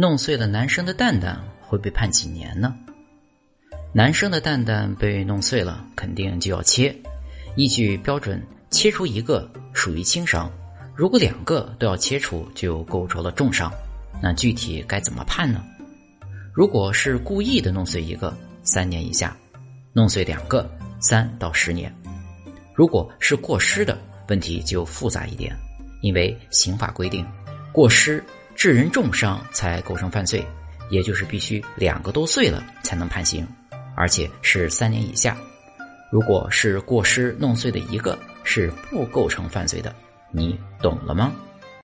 弄碎了男生的蛋蛋会被判几年呢？男生的蛋蛋被弄碎了，肯定就要切。依据标准，切除一个属于轻伤，如果两个都要切除，就构成了重伤。那具体该怎么判呢？如果是故意的弄碎一个，三年以下；弄碎两个，三到十年。如果是过失的，问题就复杂一点，因为刑法规定，过失致人重伤才构成犯罪，也就是必须两个都碎了才能判刑。而且是三年以下，如果是过失弄碎的一个，是不构成犯罪的，你懂了吗？